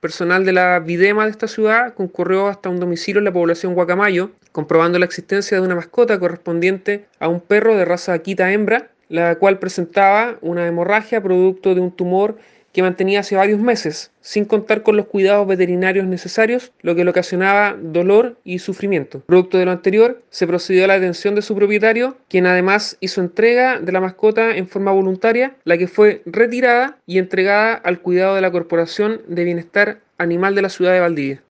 personal de la Videma de esta ciudad concurrió hasta un domicilio en la población Guacamayo, comprobando la existencia de una mascota correspondiente a un perro de raza Akita hembra, la cual presentaba una hemorragia producto de un tumor que mantenía hace varios meses, sin contar con los cuidados veterinarios necesarios, lo que le ocasionaba dolor y sufrimiento. Producto de lo anterior, se procedió a la detención de su propietario, quien además hizo entrega de la mascota en forma voluntaria, la que fue retirada y entregada al cuidado de la Corporación de Bienestar Animal de la ciudad de Valdivia.